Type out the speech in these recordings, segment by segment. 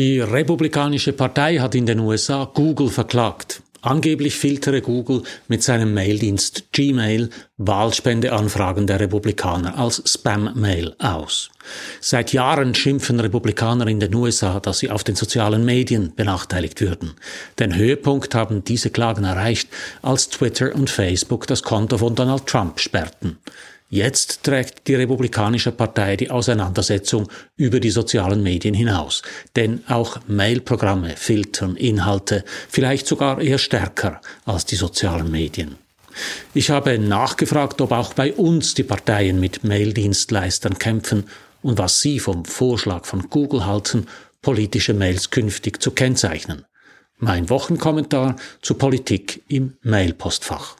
Die Republikanische Partei hat in den USA Google verklagt. Angeblich filtere Google mit seinem Maildienst Gmail Wahlspendeanfragen der Republikaner als Spam-Mail aus. Seit Jahren schimpfen Republikaner in den USA, dass sie auf den sozialen Medien benachteiligt würden. Den Höhepunkt haben diese Klagen erreicht, als Twitter und Facebook das Konto von Donald Trump sperrten. Jetzt trägt die Republikanische Partei die Auseinandersetzung über die sozialen Medien hinaus. Denn auch Mailprogramme filtern Inhalte, vielleicht sogar eher stärker als die sozialen Medien. Ich habe nachgefragt, ob auch bei uns die Parteien mit Maildienstleistern kämpfen und was sie vom Vorschlag von Google halten, politische Mails künftig zu kennzeichnen. Mein Wochenkommentar zu Politik im Mailpostfach.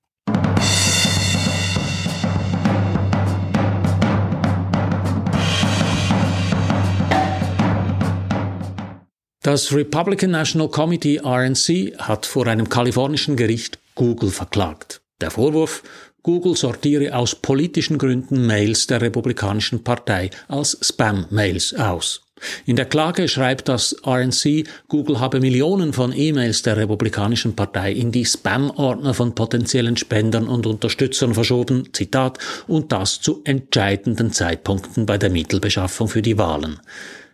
Das Republican National Committee RNC hat vor einem kalifornischen Gericht Google verklagt. Der Vorwurf, Google sortiere aus politischen Gründen Mails der Republikanischen Partei als Spam-Mails aus. In der Klage schreibt das RNC, Google habe Millionen von E-Mails der Republikanischen Partei in die Spam-Ordner von potenziellen Spendern und Unterstützern verschoben, Zitat, und das zu entscheidenden Zeitpunkten bei der Mittelbeschaffung für die Wahlen.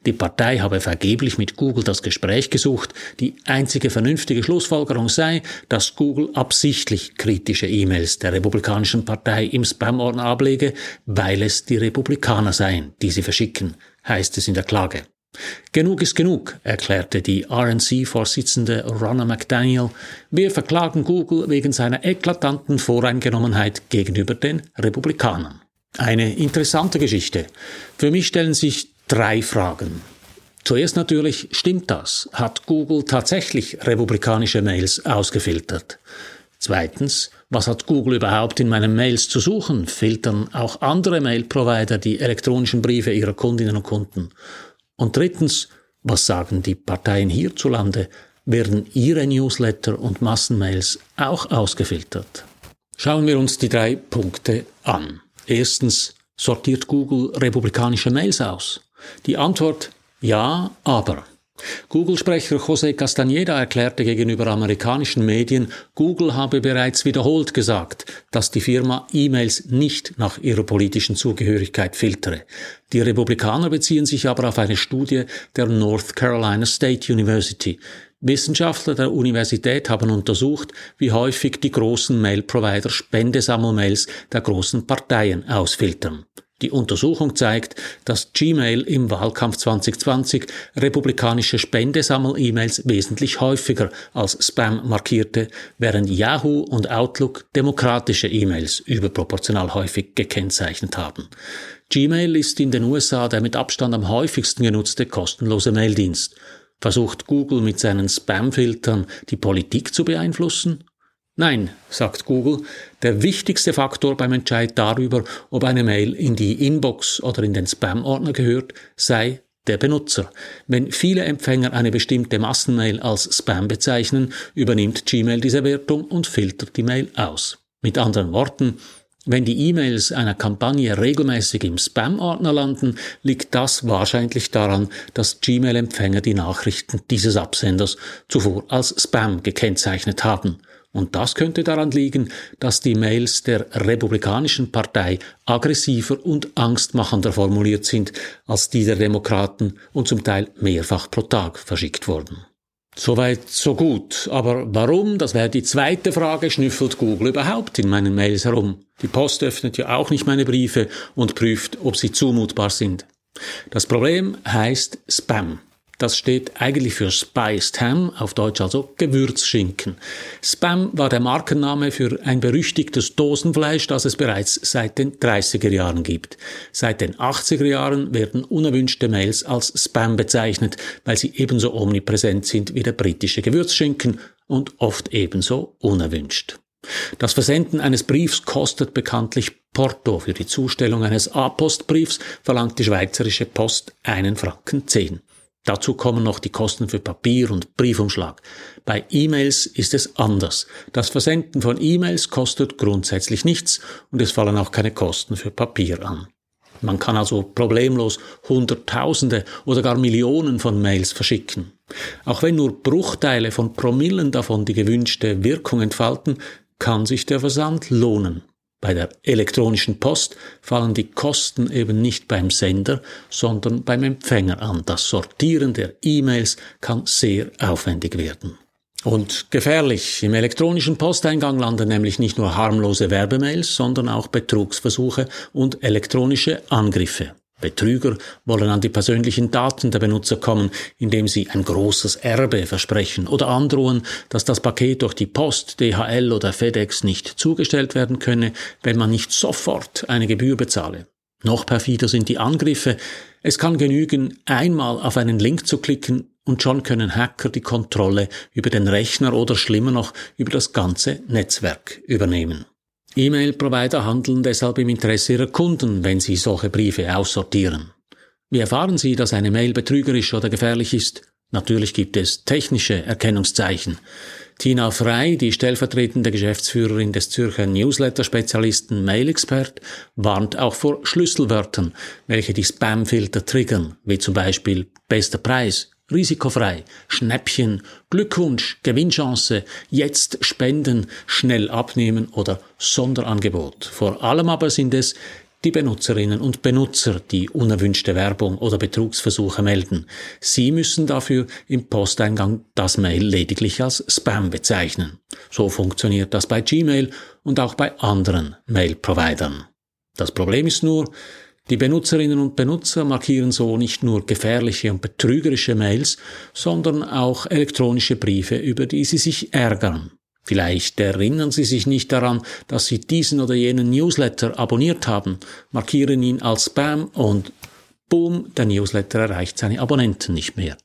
Die Partei habe vergeblich mit Google das Gespräch gesucht. Die einzige vernünftige Schlussfolgerung sei, dass Google absichtlich kritische E-Mails der Republikanischen Partei im Spam-Ordner ablege, weil es die Republikaner seien, die sie verschicken, heißt es in der Klage. Genug ist genug, erklärte die RNC-Vorsitzende Ronna McDaniel. Wir verklagen Google wegen seiner eklatanten Voreingenommenheit gegenüber den Republikanern. Eine interessante Geschichte. Für mich stellen sich drei Fragen. Zuerst natürlich, stimmt das? Hat Google tatsächlich republikanische Mails ausgefiltert? Zweitens, was hat Google überhaupt in meinen Mails zu suchen? Filtern auch andere Mail-Provider die elektronischen Briefe ihrer Kundinnen und Kunden? Und drittens, was sagen die Parteien hierzulande? Werden ihre Newsletter und Massenmails auch ausgefiltert? Schauen wir uns die drei Punkte an. Erstens, sortiert Google republikanische Mails aus? Die Antwort ja, aber. Google-Sprecher José Castañeda erklärte gegenüber amerikanischen Medien, Google habe bereits wiederholt gesagt, dass die Firma E-Mails nicht nach ihrer politischen Zugehörigkeit filtere. Die Republikaner beziehen sich aber auf eine Studie der North Carolina State University. Wissenschaftler der Universität haben untersucht, wie häufig die großen Mail-Provider Spendesammelmails der großen Parteien ausfiltern. Die Untersuchung zeigt, dass Gmail im Wahlkampf 2020 republikanische Spendesammel-E-Mails wesentlich häufiger als Spam markierte, während Yahoo und Outlook demokratische E-Mails überproportional häufig gekennzeichnet haben. Gmail ist in den USA der mit Abstand am häufigsten genutzte kostenlose Maildienst. Versucht Google mit seinen Spam-Filtern die Politik zu beeinflussen? Nein, sagt Google, der wichtigste Faktor beim Entscheid darüber, ob eine Mail in die Inbox oder in den Spam-Ordner gehört, sei der Benutzer. Wenn viele Empfänger eine bestimmte Massenmail als Spam bezeichnen, übernimmt Gmail diese Wertung und filtert die Mail aus. Mit anderen Worten, wenn die E-Mails einer Kampagne regelmäßig im Spam-Ordner landen, liegt das wahrscheinlich daran, dass Gmail-Empfänger die Nachrichten dieses Absenders zuvor als Spam gekennzeichnet haben. Und das könnte daran liegen, dass die Mails der Republikanischen Partei aggressiver und angstmachender formuliert sind als die der Demokraten und zum Teil mehrfach pro Tag verschickt wurden. Soweit, so gut. Aber warum, das wäre die zweite Frage, schnüffelt Google überhaupt in meinen Mails herum? Die Post öffnet ja auch nicht meine Briefe und prüft, ob sie zumutbar sind. Das Problem heißt Spam. Das steht eigentlich für Spiced Ham, auf Deutsch also Gewürzschinken. Spam war der Markenname für ein berüchtigtes Dosenfleisch, das es bereits seit den 30er Jahren gibt. Seit den 80er Jahren werden unerwünschte Mails als Spam bezeichnet, weil sie ebenso omnipräsent sind wie der britische Gewürzschinken und oft ebenso unerwünscht. Das Versenden eines Briefs kostet bekanntlich Porto. Für die Zustellung eines A-Postbriefs verlangt die Schweizerische Post einen Franken zehn. Dazu kommen noch die Kosten für Papier und Briefumschlag. Bei E-Mails ist es anders. Das Versenden von E-Mails kostet grundsätzlich nichts und es fallen auch keine Kosten für Papier an. Man kann also problemlos Hunderttausende oder gar Millionen von Mails verschicken. Auch wenn nur Bruchteile von Promillen davon die gewünschte Wirkung entfalten, kann sich der Versand lohnen. Bei der elektronischen Post fallen die Kosten eben nicht beim Sender, sondern beim Empfänger an. Das Sortieren der E-Mails kann sehr aufwendig werden. Und gefährlich. Im elektronischen Posteingang landen nämlich nicht nur harmlose Werbemails, sondern auch Betrugsversuche und elektronische Angriffe. Betrüger wollen an die persönlichen Daten der Benutzer kommen, indem sie ein großes Erbe versprechen oder androhen, dass das Paket durch die Post, DHL oder FedEx nicht zugestellt werden könne, wenn man nicht sofort eine Gebühr bezahle. Noch perfider sind die Angriffe. Es kann genügen, einmal auf einen Link zu klicken und schon können Hacker die Kontrolle über den Rechner oder schlimmer noch über das ganze Netzwerk übernehmen. E-Mail-Provider handeln deshalb im Interesse ihrer Kunden, wenn sie solche Briefe aussortieren. Wie erfahren Sie, dass eine Mail betrügerisch oder gefährlich ist? Natürlich gibt es technische Erkennungszeichen. Tina Frey, die stellvertretende Geschäftsführerin des Zürcher Newsletter-Spezialisten MailExpert, warnt auch vor Schlüsselwörtern, welche die Spamfilter triggern, wie zum Beispiel bester Preis, risikofrei, Schnäppchen, Glückwunsch, Gewinnchance, jetzt spenden, schnell abnehmen oder Sonderangebot. Vor allem aber sind es die Benutzerinnen und Benutzer, die unerwünschte Werbung oder Betrugsversuche melden. Sie müssen dafür im Posteingang das Mail lediglich als Spam bezeichnen. So funktioniert das bei Gmail und auch bei anderen Mail-Providern. Das Problem ist nur, die Benutzerinnen und Benutzer markieren so nicht nur gefährliche und betrügerische Mails, sondern auch elektronische Briefe, über die sie sich ärgern. Vielleicht erinnern Sie sich nicht daran, dass Sie diesen oder jenen Newsletter abonniert haben, markieren ihn als Spam und boom, der Newsletter erreicht seine Abonnenten nicht mehr.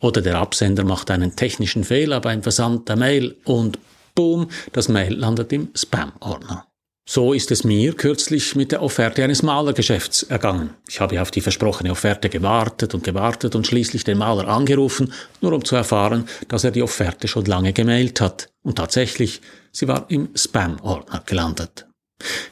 Oder der Absender macht einen technischen Fehler beim Versand der Mail und boom, das Mail landet im Spam-Ordner. So ist es mir kürzlich mit der Offerte eines Malergeschäfts ergangen. Ich habe auf die versprochene Offerte gewartet und gewartet und schließlich den Maler angerufen, nur um zu erfahren, dass er die Offerte schon lange gemailt hat. Und tatsächlich, sie war im Spam-Ordner gelandet.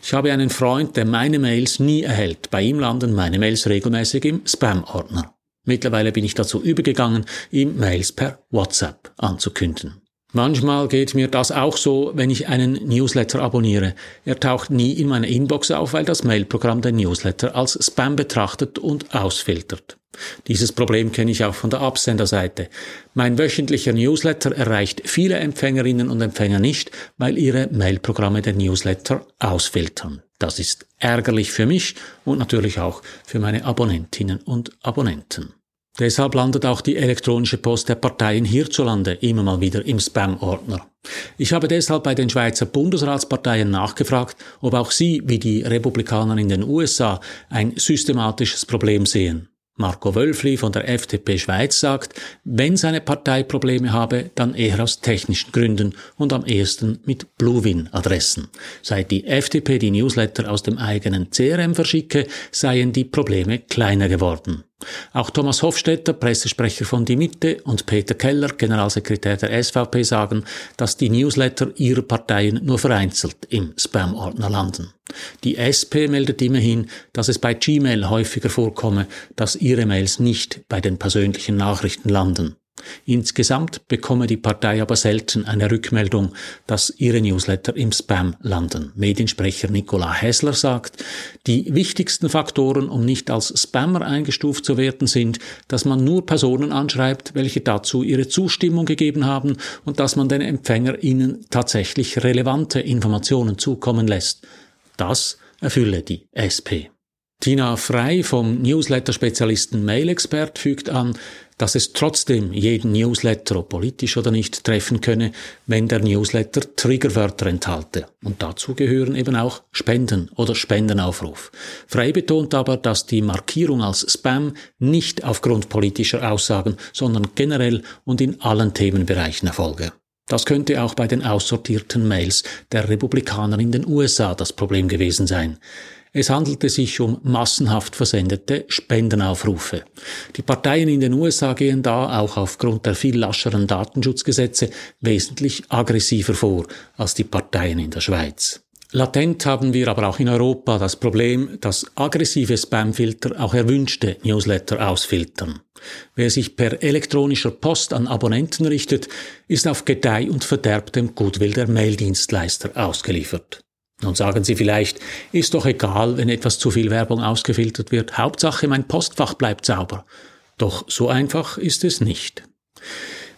Ich habe einen Freund, der meine Mails nie erhält. Bei ihm landen meine Mails regelmäßig im Spam-Ordner. Mittlerweile bin ich dazu übergegangen, ihm Mails per WhatsApp anzukünden. Manchmal geht mir das auch so, wenn ich einen Newsletter abonniere. Er taucht nie in meiner Inbox auf, weil das Mailprogramm den Newsletter als Spam betrachtet und ausfiltert. Dieses Problem kenne ich auch von der Absenderseite. Mein wöchentlicher Newsletter erreicht viele Empfängerinnen und Empfänger nicht, weil ihre Mailprogramme den Newsletter ausfiltern. Das ist ärgerlich für mich und natürlich auch für meine Abonnentinnen und Abonnenten. Deshalb landet auch die elektronische Post der Parteien hierzulande immer mal wieder im Spam-Ordner. Ich habe deshalb bei den Schweizer Bundesratsparteien nachgefragt, ob auch sie, wie die Republikaner in den USA, ein systematisches Problem sehen. Marco Wölfli von der FDP Schweiz sagt, wenn seine Partei Probleme habe, dann eher aus technischen Gründen und am ehesten mit Bluewin-Adressen. Seit die FDP die Newsletter aus dem eigenen CRM verschicke, seien die Probleme kleiner geworden. Auch Thomas Hofstetter, Pressesprecher von Die Mitte, und Peter Keller, Generalsekretär der SVP, sagen, dass die Newsletter ihrer Parteien nur vereinzelt im Spam-Ordner landen. Die SP meldet immerhin, dass es bei Gmail häufiger vorkomme, dass ihre Mails nicht bei den persönlichen Nachrichten landen. Insgesamt bekomme die Partei aber selten eine Rückmeldung, dass ihre Newsletter im Spam landen. Mediensprecher Nicola Hessler sagt, die wichtigsten Faktoren, um nicht als Spammer eingestuft zu werden, sind, dass man nur Personen anschreibt, welche dazu ihre Zustimmung gegeben haben und dass man den Empfänger ihnen tatsächlich relevante Informationen zukommen lässt. Das erfülle die SP. Tina Frei vom Newsletter-Spezialisten MailExpert fügt an, dass es trotzdem jeden Newsletter, ob politisch oder nicht, treffen könne, wenn der Newsletter Triggerwörter enthalte. Und dazu gehören eben auch Spenden oder Spendenaufruf. Frei betont aber, dass die Markierung als Spam nicht aufgrund politischer Aussagen, sondern generell und in allen Themenbereichen erfolge. Das könnte auch bei den aussortierten Mails der Republikaner in den USA das Problem gewesen sein. Es handelte sich um massenhaft versendete Spendenaufrufe. Die Parteien in den USA gehen da auch aufgrund der viel lascheren Datenschutzgesetze wesentlich aggressiver vor als die Parteien in der Schweiz. Latent haben wir aber auch in Europa das Problem, dass aggressive Spamfilter auch erwünschte Newsletter ausfiltern. Wer sich per elektronischer Post an Abonnenten richtet, ist auf Gedeih und Verderb dem Gutwill der Maildienstleister ausgeliefert. Nun sagen Sie vielleicht, ist doch egal, wenn etwas zu viel Werbung ausgefiltert wird, Hauptsache mein Postfach bleibt sauber. Doch so einfach ist es nicht.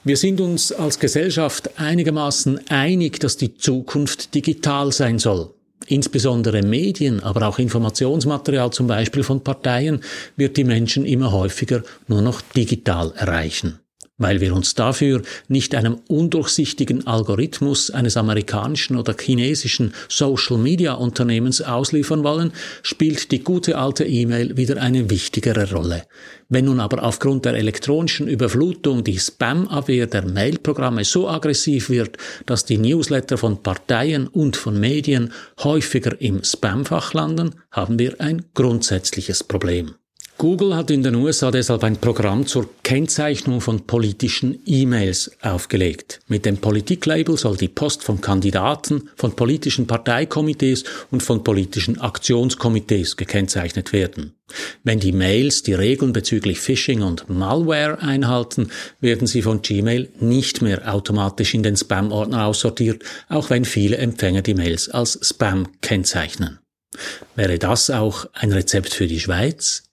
Wir sind uns als Gesellschaft einigermaßen einig, dass die Zukunft digital sein soll. Insbesondere Medien, aber auch Informationsmaterial zum Beispiel von Parteien wird die Menschen immer häufiger nur noch digital erreichen. Weil wir uns dafür nicht einem undurchsichtigen Algorithmus eines amerikanischen oder chinesischen Social-Media-Unternehmens ausliefern wollen, spielt die gute alte E-Mail wieder eine wichtigere Rolle. Wenn nun aber aufgrund der elektronischen Überflutung die Spam-Abwehr der Mailprogramme so aggressiv wird, dass die Newsletter von Parteien und von Medien häufiger im Spamfach landen, haben wir ein grundsätzliches Problem. Google hat in den USA deshalb ein Programm zur Kennzeichnung von politischen E-Mails aufgelegt. Mit dem Politiklabel soll die Post von Kandidaten, von politischen Parteikomitees und von politischen Aktionskomitees gekennzeichnet werden. Wenn die Mails die Regeln bezüglich Phishing und Malware einhalten, werden sie von Gmail nicht mehr automatisch in den Spam-Ordner aussortiert, auch wenn viele Empfänger die Mails als Spam kennzeichnen. Wäre das auch ein Rezept für die Schweiz?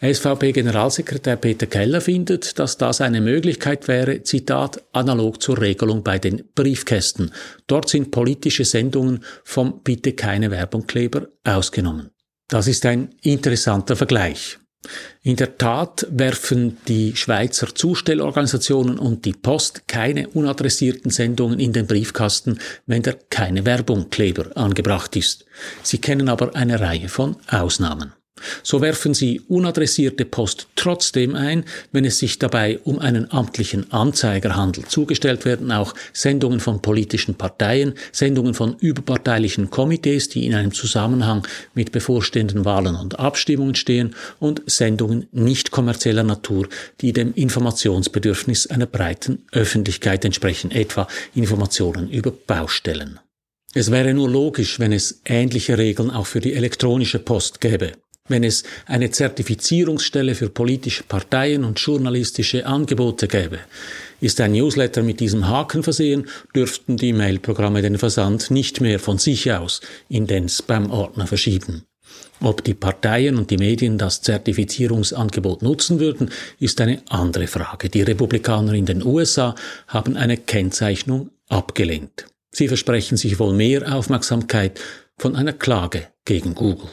SVP-Generalsekretär Peter Keller findet, dass das eine Möglichkeit wäre, Zitat, analog zur Regelung bei den Briefkästen. Dort sind politische Sendungen vom Bitte keine Werbungkleber ausgenommen. Das ist ein interessanter Vergleich. In der Tat werfen die Schweizer Zustellorganisationen und die Post keine unadressierten Sendungen in den Briefkasten, wenn der keine Werbungkleber angebracht ist. Sie kennen aber eine Reihe von Ausnahmen. So werfen sie unadressierte Post trotzdem ein, wenn es sich dabei um einen amtlichen Anzeiger handelt. Zugestellt werden auch Sendungen von politischen Parteien, Sendungen von überparteilichen Komitees, die in einem Zusammenhang mit bevorstehenden Wahlen und Abstimmungen stehen, und Sendungen nicht kommerzieller Natur, die dem Informationsbedürfnis einer breiten Öffentlichkeit entsprechen, etwa Informationen über Baustellen. Es wäre nur logisch, wenn es ähnliche Regeln auch für die elektronische Post gäbe. Wenn es eine Zertifizierungsstelle für politische Parteien und journalistische Angebote gäbe, ist ein Newsletter mit diesem Haken versehen, dürften die Mailprogramme den Versand nicht mehr von sich aus in den Spam-Ordner verschieben. Ob die Parteien und die Medien das Zertifizierungsangebot nutzen würden, ist eine andere Frage. Die Republikaner in den USA haben eine Kennzeichnung abgelehnt. Sie versprechen sich wohl mehr Aufmerksamkeit von einer Klage gegen Google.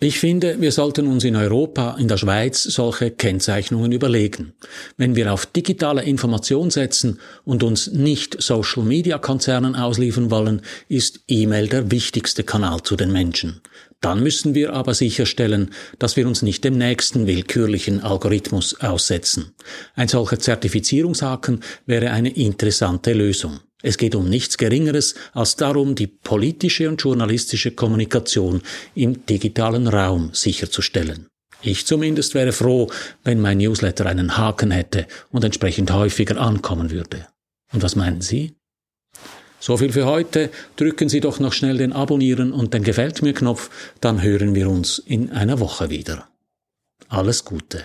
Ich finde, wir sollten uns in Europa, in der Schweiz solche Kennzeichnungen überlegen. Wenn wir auf digitale Information setzen und uns nicht Social-Media-Konzernen ausliefern wollen, ist E-Mail der wichtigste Kanal zu den Menschen. Dann müssen wir aber sicherstellen, dass wir uns nicht dem nächsten willkürlichen Algorithmus aussetzen. Ein solcher Zertifizierungshaken wäre eine interessante Lösung. Es geht um nichts Geringeres als darum, die politische und journalistische Kommunikation im digitalen Raum sicherzustellen. Ich zumindest wäre froh, wenn mein Newsletter einen Haken hätte und entsprechend häufiger ankommen würde. Und was meinen Sie? So viel für heute. Drücken Sie doch noch schnell den Abonnieren und den Gefällt mir Knopf, dann hören wir uns in einer Woche wieder. Alles Gute.